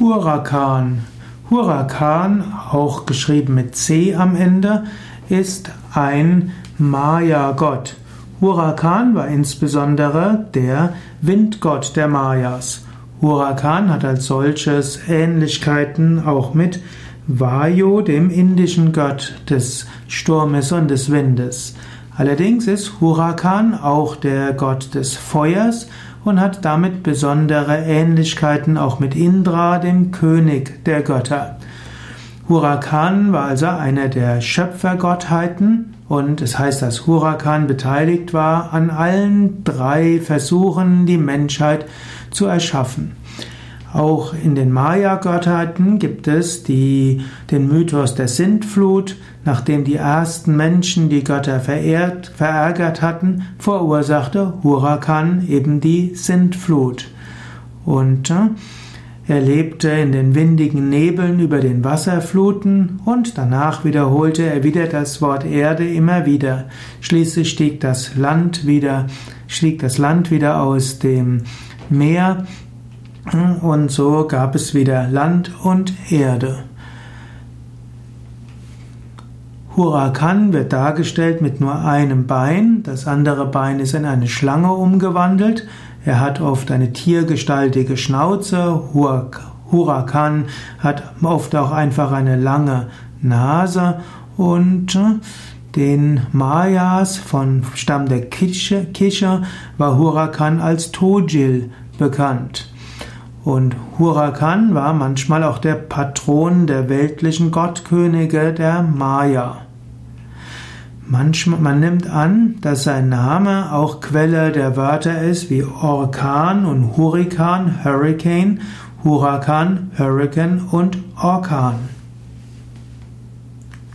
Hurakan. Hurakan, auch geschrieben mit C am Ende, ist ein Maya-Gott. Hurakan war insbesondere der Windgott der Mayas. Hurakan hat als solches Ähnlichkeiten auch mit Vayu, dem indischen Gott des Sturmes und des Windes. Allerdings ist Hurakan auch der Gott des Feuers und hat damit besondere Ähnlichkeiten auch mit Indra, dem König der Götter. Hurakan war also einer der Schöpfergottheiten und es heißt, dass Hurakan beteiligt war an allen drei Versuchen, die Menschheit zu erschaffen. Auch in den Maya-Gottheiten gibt es die, den Mythos der Sintflut, nachdem die ersten Menschen die Götter verehrt, verärgert hatten, verursachte Hurakan eben die Sintflut. Und äh, er lebte in den windigen Nebeln über den Wasserfluten und danach wiederholte er wieder das Wort Erde immer wieder. Schließlich stieg das Land wieder, stieg das Land wieder aus dem Meer und so gab es wieder Land und Erde. Hurakan wird dargestellt mit nur einem Bein, das andere Bein ist in eine Schlange umgewandelt. Er hat oft eine tiergestaltige Schnauze. Hurakan hat oft auch einfach eine lange Nase und den Mayas von Stamm der Kische war Hurakan als Tojil bekannt. Und Hurakan war manchmal auch der Patron der weltlichen Gottkönige der Maya. Manchmal, man nimmt an, dass sein Name auch Quelle der Wörter ist wie Orkan und Hurrikan, Hurricane, Hurakan, Hurricane und Orkan.